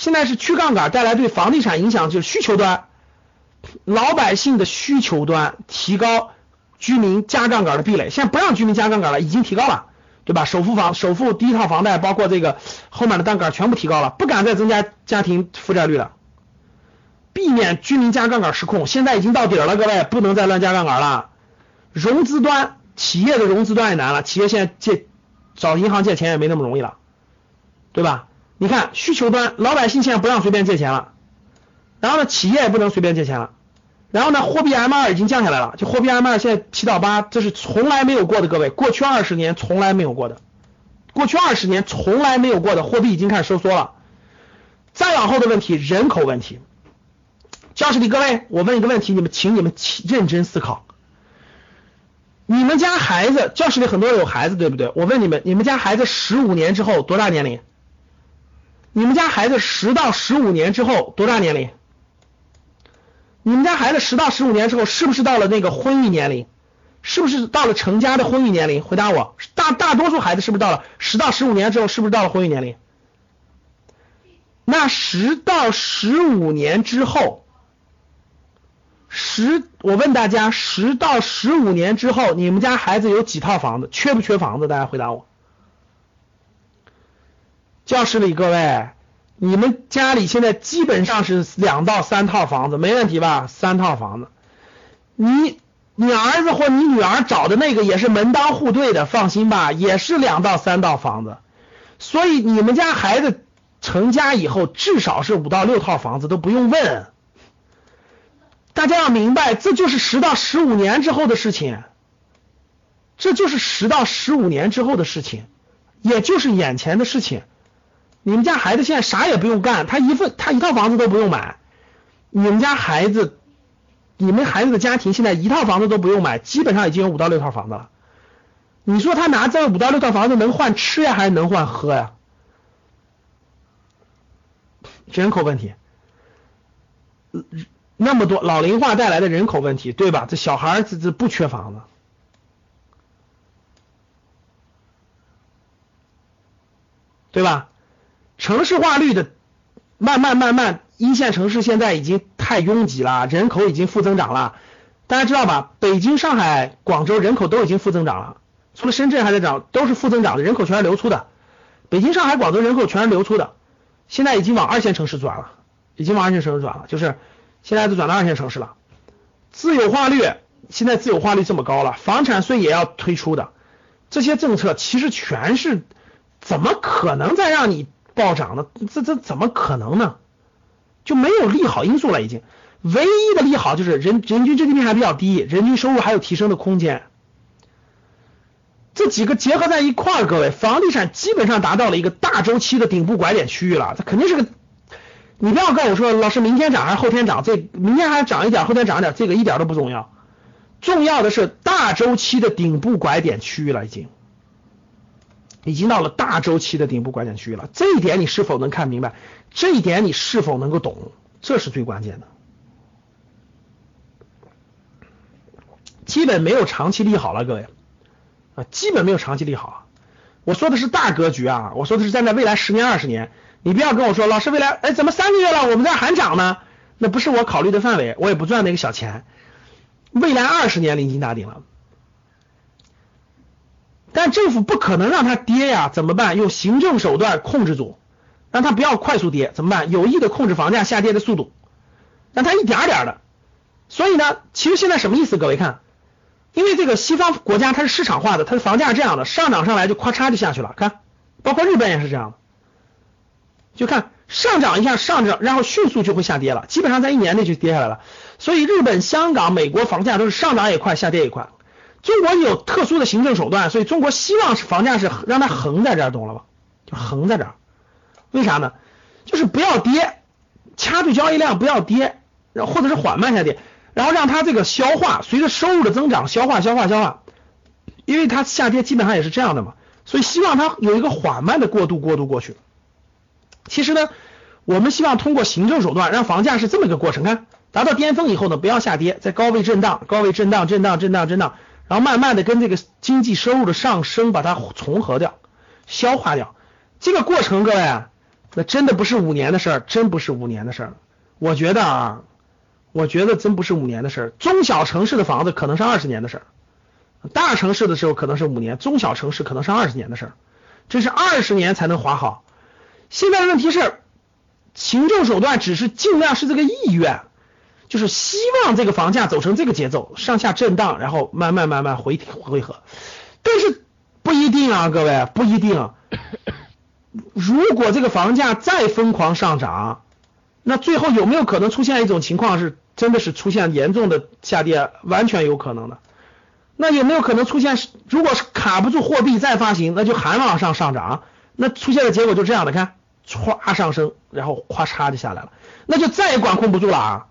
现在是去杠杆带来对房地产影响，就是需求端，老百姓的需求端提高，居民加杠杆的壁垒，现在不让居民加杠杆了，已经提高了，对吧？首付房、首付第一套房贷，包括这个后面的杠杆全部提高了，不敢再增加家庭负债率了，避免居民加杠杆失控。现在已经到底了，各位不能再乱加杠杆了。融资端，企业的融资端也难了，企业现在借找银行借钱也没那么容易了。对吧？你看需求端，老百姓现在不让随便借钱了，然后呢，企业也不能随便借钱了，然后呢，货币 M 二已经降下来了，就货币 M 二现在七到八，这是从来没有过的，各位，过去二十年从来没有过的，过去二十年从来没有过的，货币已经开始收缩了。再往后的问题，人口问题，教室里各位，我问一个问题，你们请你们认真思考，你们家孩子，教室里很多人有孩子，对不对？我问你们，你们家孩子十五年之后多大年龄？你们家孩子十到十五年之后多大年龄？你们家孩子十到十五年之后是不是到了那个婚育年龄？是不是到了成家的婚育年龄？回答我，大大多数孩子是不是到了十到十五年之后是不是到了婚育年龄？那十到十五年之后，十我问大家，十到十五年之后，你们家孩子有几套房子？缺不缺房子？大家回答我。教室里各位，你们家里现在基本上是两到三套房子，没问题吧？三套房子，你你儿子或你女儿找的那个也是门当户对的，放心吧，也是两到三套房子。所以你们家孩子成家以后，至少是五到六套房子都不用问。大家要明白，这就是十到十五年之后的事情，这就是十到十五年之后的事情，也就是眼前的事情。你们家孩子现在啥也不用干，他一份他一套房子都不用买。你们家孩子，你们孩子的家庭现在一套房子都不用买，基本上已经有五到六套房子了。你说他拿这五到六套房子能换吃呀，还是能换喝呀？人口问题，那么多老龄化带来的人口问题，对吧？这小孩这这不缺房子，对吧？城市化率的慢慢慢慢，一线城市现在已经太拥挤了，人口已经负增长了。大家知道吧？北京、上海、广州人口都已经负增长了，除了深圳还在涨，都是负增长的，人口全是流出的。北京、上海、广州人口全是流出的，现在已经往二线城市转了，已经往二线城市转了，就是现在都转到二线城市了。自有化率现在自有化率这么高了，房产税也要推出的，这些政策其实全是怎么可能再让你？暴涨的，这这怎么可能呢？就没有利好因素了，已经。唯一的利好就是人人均 GDP 还比较低，人均收入还有提升的空间。这几个结合在一块儿，各位，房地产基本上达到了一个大周期的顶部拐点区域了。它肯定是个，你不要跟我说，老师明天涨还是后天涨？这明天还涨一点，后天涨一点，这个一点都不重要。重要的是大周期的顶部拐点区域了，已经。已经到了大周期的顶部拐点区域了，这一点你是否能看明白？这一点你是否能够懂？这是最关键的。基本没有长期利好了，各位啊，基本没有长期利好。我说的是大格局啊，我说的是站在未来十年、二十年。你不要跟我说，老师未来哎怎么三个月了，我们这还涨呢？那不是我考虑的范围，我也不赚那个小钱。未来二十年临近大顶了。政府不可能让它跌呀，怎么办？用行政手段控制住，让它不要快速跌，怎么办？有意的控制房价下跌的速度，让它一点点的。所以呢，其实现在什么意思？各位看，因为这个西方国家它是市场化的，它的房价这样的，上涨上来就咔嚓就下去了。看，包括日本也是这样的，就看上涨一下上涨，然后迅速就会下跌了，基本上在一年内就跌下来了。所以日本、香港、美国房价都是上涨也快，下跌也快。中国有特殊的行政手段，所以中国希望是房价是让它横在这儿，懂了吧？就横在这儿，为啥呢？就是不要跌，掐住交易量不要跌，然后或者是缓慢下跌，然后让它这个消化，随着收入的增长消化消化消化，因为它下跌基本上也是这样的嘛，所以希望它有一个缓慢的过渡过渡过去。其实呢，我们希望通过行政手段让房价是这么一个过程，看达到巅峰以后呢，不要下跌，在高位震荡，高位震荡震荡震荡震荡，然后慢慢的跟这个经济收入的上升把它重合掉，消化掉。这个过程，各位，那真的不是五年的事儿，真不是五年的事儿。我觉得啊，我觉得真不是五年的事儿。中小城市的房子可能是二十年的事儿，大城市的时候可能是五年，中小城市可能是二十年的事儿。这是二十年才能划好。现在的问题是，行政手段只是尽量是这个意愿，就是希望这个房价走成这个节奏，上下震荡，然后慢慢慢慢回回合。但是不一定啊，各位不一定。如果这个房价再疯狂上涨，那最后有没有可能出现一种情况是，真的是出现严重的下跌，完全有可能的。那有没有可能出现，如果是卡不住货币再发行，那就还往上上涨，那出现的结果就这样的，看，歘上升，然后咵嚓就下来了，那就再也管控不住了啊！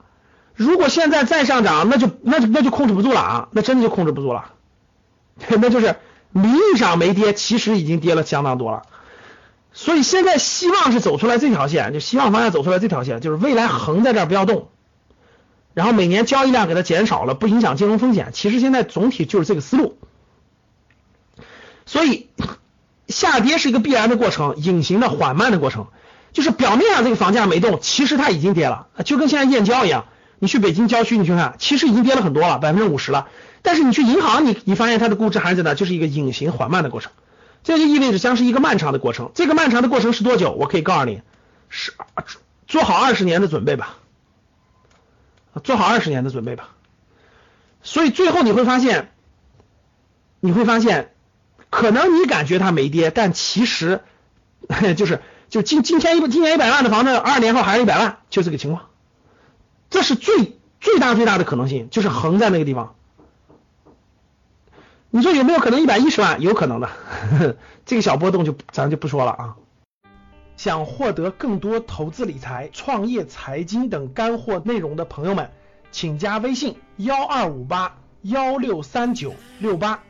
如果现在再上涨，那就那就那就控制不住了啊，那真的就控制不住了，那就是名义上没跌，其实已经跌了相当多了。所以现在希望是走出来这条线，就希望房价走出来这条线，就是未来横在这儿不要动，然后每年交易量给它减少了，不影响金融风险。其实现在总体就是这个思路。所以 下跌是一个必然的过程，隐形的缓慢的过程，就是表面上这个房价没动，其实它已经跌了，就跟现在燕郊一样，你去北京郊区你去看，其实已经跌了很多了，百分之五十了，但是你去银行，你你发现它的估值还是在那，就是一个隐形缓慢的过程。这就意味着将是一个漫长的过程。这个漫长的过程是多久？我可以告诉你，是做好二十年的准备吧，做好二十年的准备吧。所以最后你会发现，你会发现，可能你感觉它没跌，但其实 就是就今今天一今年一百万的房子，二年后还是一百万，就这个情况。这是最最大最大的可能性，就是横在那个地方。你说有没有可能一百一十万？有可能的，这个小波动就咱就不说了啊。想获得更多投资理财、创业财经等干货内容的朋友们，请加微信幺二五八幺六三九六八。